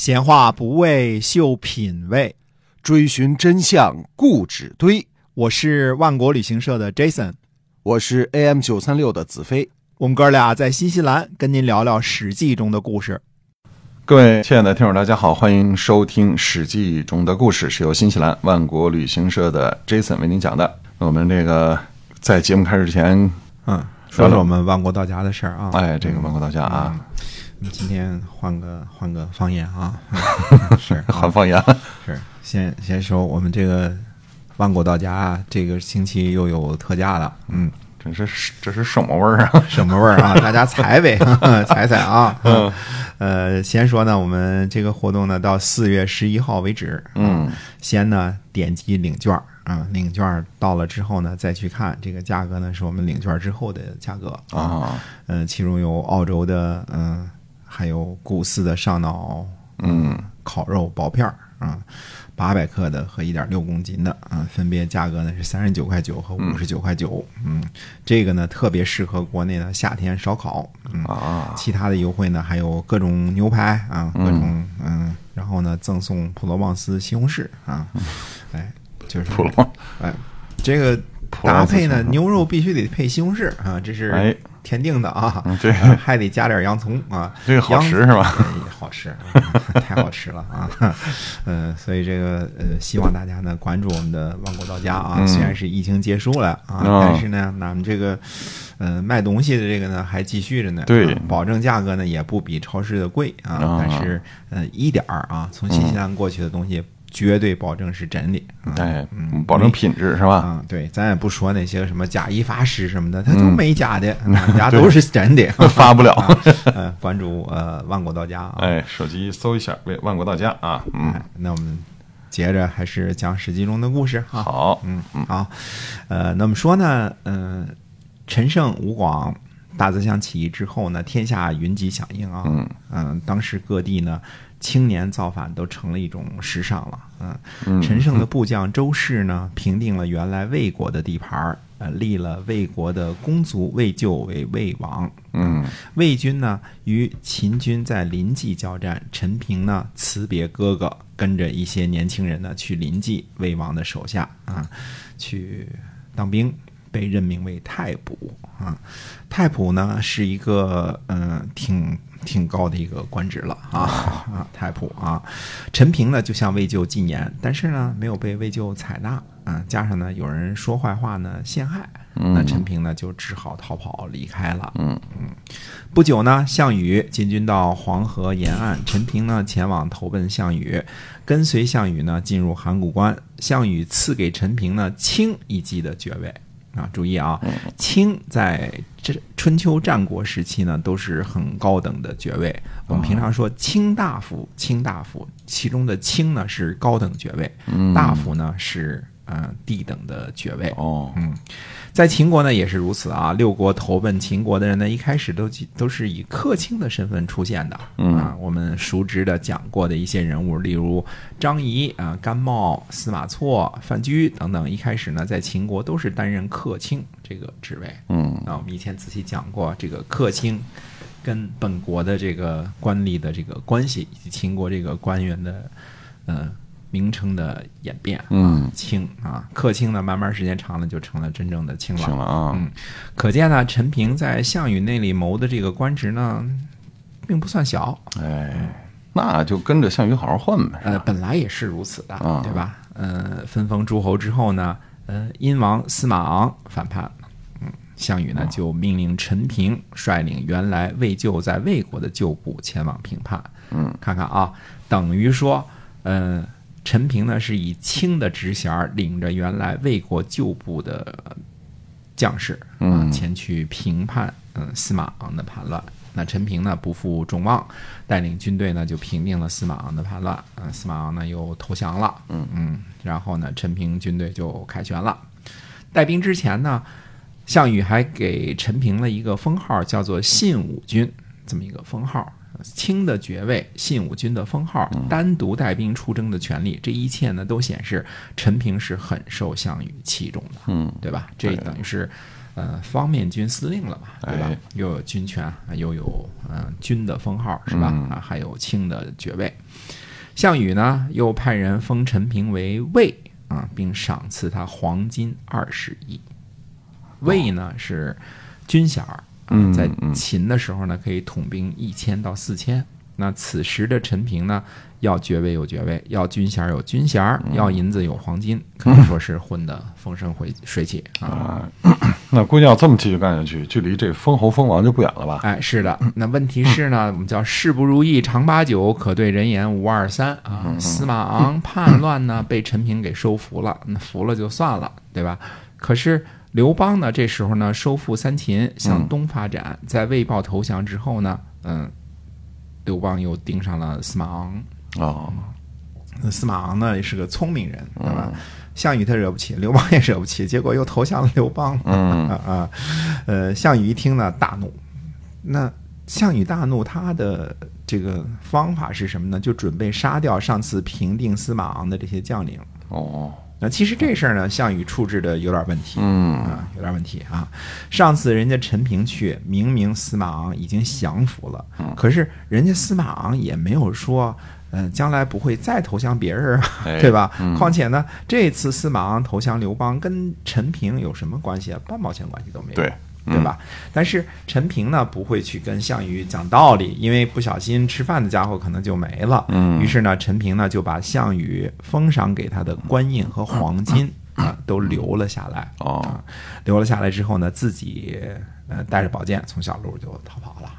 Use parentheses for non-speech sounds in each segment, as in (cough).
闲话不为秀品味，追寻真相固执堆。我是万国旅行社的 Jason，我是 AM 九三六的子飞。我们哥俩在新西兰跟您聊聊《史记》中的故事。各位亲爱的听众，大家好，欢迎收听《史记》中的故事，是由新西兰万国旅行社的 Jason 为您讲的。我们这个在节目开始之前，嗯，说说我们万国到家的事儿啊。哎，这个万国到家啊，今天换个换个方言啊，(laughs) 是换方言。是先先说我们这个万国到家啊，这个星期又有特价了，嗯，这是这是什么味儿啊？什么味儿啊？(laughs) 大家猜呗，(laughs) 猜猜啊。嗯，呃，先说呢，我们这个活动呢到四月十一号为止。嗯，先呢点击领券儿啊，领券儿到了之后呢，再去看这个价格呢，是我们领券儿之后的价格啊。嗯，其中有澳洲的，嗯，还有古斯的上脑，嗯，烤肉薄片儿啊，八百克的和一点六公斤的啊，分别价格呢是三十九块九和五十九块九。嗯，这个呢特别适合国内的夏天烧烤。嗯啊，其他的优惠呢还有各种牛排啊，各种嗯，然后呢赠送普罗旺斯西红柿啊，哎，就是普罗哎，这个搭配呢牛肉必须得配西红柿啊，这是哎天定的啊，嗯这呃还得加点洋葱啊，(laughs) 这个好吃是吧？哎好吃，太好吃了啊！嗯，所以这个呃，希望大家呢关注我们的万国到家啊。嗯虽然是疫情结束了啊，哦但是呢，咱们这个呃卖东西的这个呢还继续着呢。对啊保证价格呢也不比超市的贵啊，啊但是呃一点儿啊，从新西兰过去的东西绝对保证是真的。啊哎嗯，保证品质是吧？啊，对，咱也不说那些什么假一发十什么的，它都嗯没假的，(laughs) 俺家都是真的，(laughs) 发不了。呃，关注呃万国到家啊。哎，手机搜一下“为万国到家”啊，嗯，哎，那我们接着还是讲《史记》中的故事啊。好，嗯，好，呃，那么说呢，嗯、陈胜吴广大泽乡起义之后呢，天下云集响应啊，嗯嗯、当时各地呢青年造反都成了一种时尚了，嗯，嗯。陈胜的部将周氏呢，平定了原来魏国的地盘儿，呃，立了魏国的公族魏咎为魏王，嗯。魏军呢与秦军在临济交战，陈平呢辞别哥哥，跟着一些年轻人呢去临济魏王的手下啊，去当兵，被任命为太仆啊。太仆呢是一个嗯、呃挺挺高的一个官职了啊啊太仆啊。陈平呢就向魏咎进言，但是呢没有被魏咎采纳啊，加上呢有人说坏话呢陷害，那陈平呢就只好逃跑离开了。嗯嗯不久呢，项羽进军到黄河沿岸，陈平呢前往投奔项羽，跟随项羽呢进入函谷关。项羽赐给陈平呢卿一级的爵位啊，注意啊，卿在这春秋战国时期呢都是很高等的爵位。我们平常说卿大夫，卿大夫，其中的卿呢是高等爵位，嗯，大夫呢是呃低等的爵位。哦，嗯，在秦国呢也是如此啊。六国投奔秦国的人呢，一开始都都是以客卿的身份出现的。嗯啊，我们熟知的讲过的一些人物，例如张仪啊、甘茂、司马错、范雎等等，一开始呢在秦国都是担任客卿这个职位。嗯啊，我们以前仔细讲过这个客卿跟本国的这个官吏的这个关系，以及秦国这个官员的呃名称的演变。嗯，清啊，客卿呢，慢慢时间长了就成了真正的卿了。啊，嗯，可见呢，陈平在项羽那里谋的这个官职呢，并不算小。哎，那就跟着项羽好好混呗。呃，本来也是如此的，啊对吧？呃，分封诸侯之后呢，呃，殷王司马昂反叛，嗯，项羽呢就命令陈平率领原来魏咎在魏国的旧部前往平叛。嗯，看看啊，等于说，呃，陈平呢是以卿的职衔儿领着原来魏国旧部的呃将士啊、嗯前去平叛嗯、司马昂的叛乱。那陈平呢不负众望，带领军队呢就平定了司马昂的叛乱。嗯、司马昂呢又投降了。嗯嗯，然后呢，陈平军队就凯旋了。带兵之前呢，项羽还给陈平了一个封号，叫做信武军，这么一个封号。卿的爵位，信武军的封号，单独带兵出征的权利，这一切呢都显示陈平是很受项羽器重的，嗯，对吧？这等于是，呃方面军司令了嘛，对吧？哎又有军权，又有嗯、呃军的封号是吧？嗯啊，还有卿的爵位。项羽呢，又派人封陈平为魏啊，并赏赐他黄金二十亿。魏呢是军衔儿，在嗯秦的时候呢，可以统兵一千到四千。那此时的陈平呢，要爵位有爵位，要军衔有军衔要银子有黄金，可以说是混得风生水水起啊。(clears throat) 那估计要这么继续干下去，距离这封侯封王就不远了吧？哎，是的。那问题是呢，(clears throat) 我们叫事不如意常八九，可对人言无二三啊。司马昂叛乱呢，被陈平给收服了，那服了就算了，对吧？可是刘邦呢，这时候呢，收复三秦，向东发展，在魏豹投降之后呢，嗯，刘邦又盯上了司马昂。哦，那司马昂呢，也是个聪明人，对吧？项羽他惹不起，刘邦也惹不起，结果又投降了刘邦。嗯 (laughs) 啊啊，呃，项羽一听呢，大怒。那项羽大怒，他的这个方法是什么呢？就准备杀掉上次平定司马昂的这些将领。哦，那其实这事儿呢，项羽处置的有点问题。嗯啊，有点问题啊！上次人家陈平去，明明司马昂已经降服了，可是人家司马昂也没有说，呃，将来不会再投降别人啊，哎对吧？嗯况且呢，这次司马昂投降刘邦，跟陈平有什么关系啊？半毛钱关系都没有。对吧？但是陈平呢，不会去跟项羽讲道理，因为不小心吃饭的家伙可能就没了。嗯于是呢，陈平呢就把项羽封赏给他的官印和黄金啊都留了下来。哦啊，留了下来之后呢，自己呃带着宝剑从小路就逃跑了。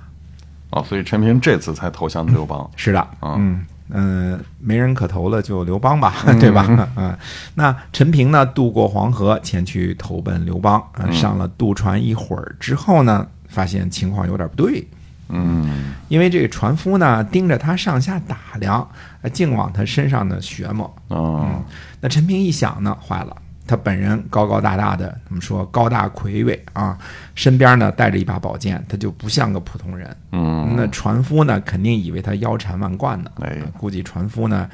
哦，所以陈平这次才投降刘邦。是的，啊嗯嗯、呃没人可投了，就刘邦吧，(laughs) 对吧？嗯，那陈平呢，渡过黄河前去投奔刘邦，呃上了渡船一会儿之后呢，发现情况有点不对，嗯因为这个船夫呢盯着他上下打量，啊净往他身上呢学摸。哦，那陈平一想呢，坏了。他本人高高大大的，怎么说高大魁伟啊？身边呢带着一把宝剑，他就不像个普通人。嗯那船夫呢，肯定以为他腰缠万贯呢。哎估计船夫呢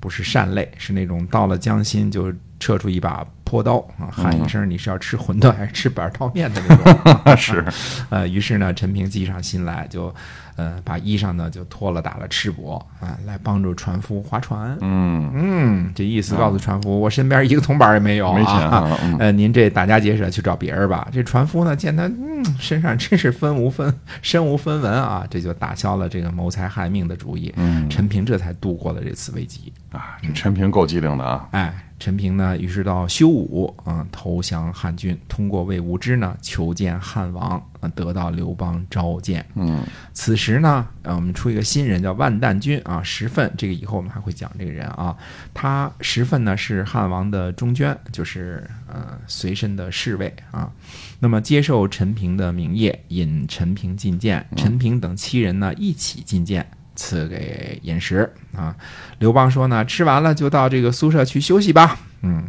不是善类，是那种到了江心就撤出一把破刀啊，喊一声你是要吃馄饨还是吃板儿刀面的那种。(laughs) 是，(laughs) 呃，于是呢，陈平计上心来，就呃把衣裳呢就脱了，打了赤膊啊，来帮助船夫划船。嗯嗯，这意思告诉船夫，我身边一个铜板也没有啊 (laughs) 呃，您这打家劫舍去找别人吧。这船夫呢，见他嗯身上真是分无分身无分文啊，这就打消了这个谋财害命的主意。嗯陈平这才度过了这次危机。啊，这陈平够机灵的啊。哎，陈平呢，于是到修武啊、投降汉军，通过魏无知呢求见汉王，啊，得到刘邦召见。嗯此时呢，呃，我们出一个新人叫万旦君啊，石奋，这个以后我们还会讲这个人啊。他石奋呢是汉王的中捐，就是呃随身的侍卫啊。那么接受陈平的名业，引陈平进见，陈平等七人呢一起进谏。赐给饮食啊，刘邦说呢，吃完了就到这个宿舍去休息吧。嗯，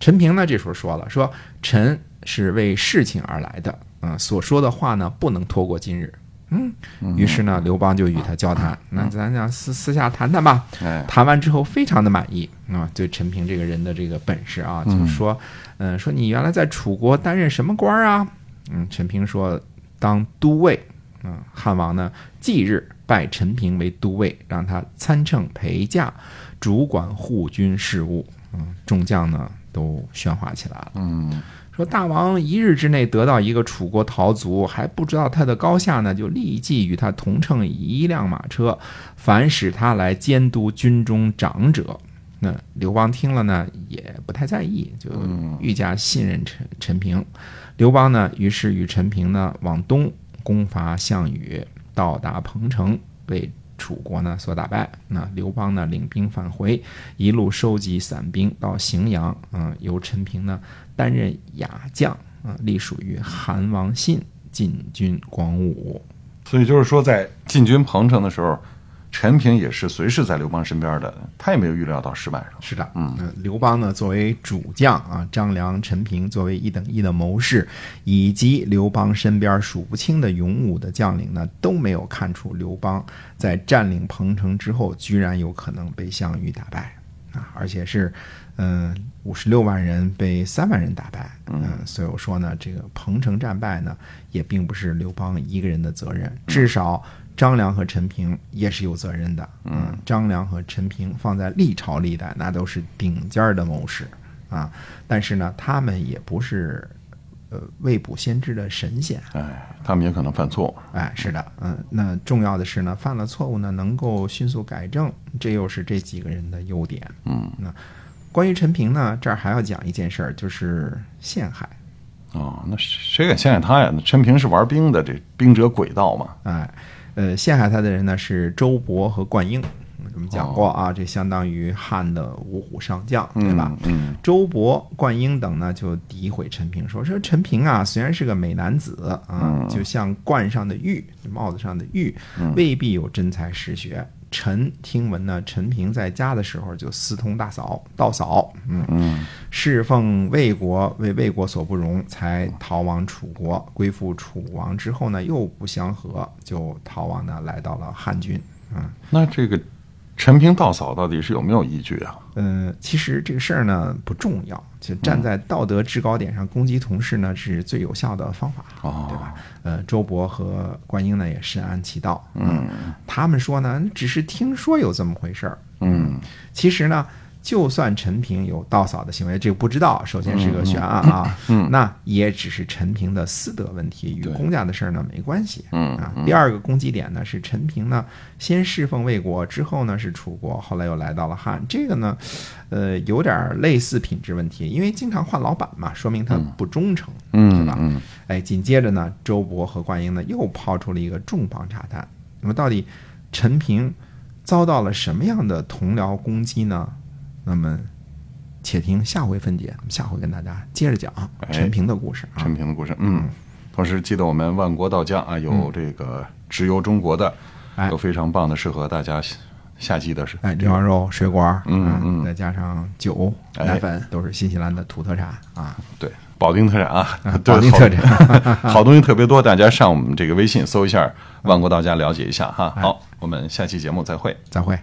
陈平呢这时候说了，说臣是为事情而来的，嗯、所说的话呢不能拖过今日。嗯，于是呢，刘邦就与他交谈，那咱俩私私下谈谈吧。哎谈完之后非常的满意啊，对陈平这个人的这个本事啊，就是说，嗯、说你原来在楚国担任什么官儿啊？嗯，陈平说当都尉。嗯，汉王呢忌日拜陈平为都尉，让他参乘陪驾，主管护军事务。嗯，众将呢都喧哗起来了。嗯说大王一日之内得到一个楚国逃卒，还不知道他的高下呢，就立即与他同乘一辆马车，凡使他来监督军中长者。那刘邦听了呢，也不太在意，就愈加信任陈陈平。刘邦呢，于是与陈平呢往东攻伐项羽，到达彭城，被楚国呢所打败。那刘邦呢领兵返回，一路收集散兵到荥阳，嗯、由陈平呢担任雅将，啊、隶属于韩王信进军广武。所以就是说，在进军彭城的时候，陈平也是随时在刘邦身边的，他也没有预料到失败上。是的，嗯，刘邦呢作为主将啊，张良、陈平作为一等一的谋士，以及刘邦身边数不清的勇武的将领呢，都没有看出刘邦在占领彭城之后，居然有可能被项羽打败。啊，而且是嗯五十六万人被三万人打败，嗯，所以我说呢，这个彭城战败呢，也并不是刘邦一个人的责任，至少张良和陈平也是有责任的，嗯，张良和陈平放在历朝历代那都是顶尖儿的谋士啊，但是呢，他们也不是呃未卜先知的神仙，哎，他们也可能犯错误。哎，是的，嗯，那重要的是呢，犯了错误呢，能够迅速改正，这又是这几个人的优点。嗯，那关于陈平呢，这儿还要讲一件事儿，就是陷害。哦，那谁敢陷害他呀？那陈平是玩兵的，这兵者诡道嘛。哎，呃，陷害他的人呢是周勃和灌婴。我们讲过啊，这相当于汉的五虎上将，对吧？嗯，周勃、灌婴等呢，就诋毁陈平，说说陈平啊，虽然是个美男子啊，就像冠上的玉，帽子上的玉，未必有真才实学。臣听闻呢，陈平在家的时候就私通大嫂、道嫂，嗯嗯，侍奉魏国，为魏国所不容，才逃亡楚国。归附楚王之后呢，又不相和，就逃亡呢，来到了汉军。嗯，那这个陈平道嫂到底是有没有依据啊？呃，其实这个事儿呢不重要，就站在道德制高点上攻击同事呢是最有效的方法，哦。对吧？呃，周勃和观音呢也深谙其道，嗯。他们说呢，只是听说有这么回事儿，嗯。其实呢，就算陈平有盗嫂的行为，这个不知道，首先是个悬案啊，嗯那也只是陈平的私德问题，与公家的事儿呢没关系。嗯啊，第二个攻击点呢是陈平呢先侍奉魏国，之后呢是楚国，后来又来到了汉，这个呢，呃，有点类似品质问题，因为经常换老板嘛，说明他不忠诚，嗯对吧？哎，紧接着呢，周勃和灌婴呢又抛出了一个重磅炸弹。那么到底陈平遭到了什么样的同僚攻击呢？那么且听下回分解，下回跟大家接着讲哎陈平的故事啊。陈平的故事，嗯。同时记得我们万国道家啊，有这个直邮中国的，哎有非常棒的适合大家夏夏季的是哎，牛羊肉、水果，嗯嗯再加上酒、哎奶粉，都是新西兰的土特产啊。对保定特产啊，(laughs) 对保定特产好 (laughs) 好东西特别多，大家上我们这个微信搜一下“万国道家”了解一下哈。好，我们下期节目再会。再会。嗯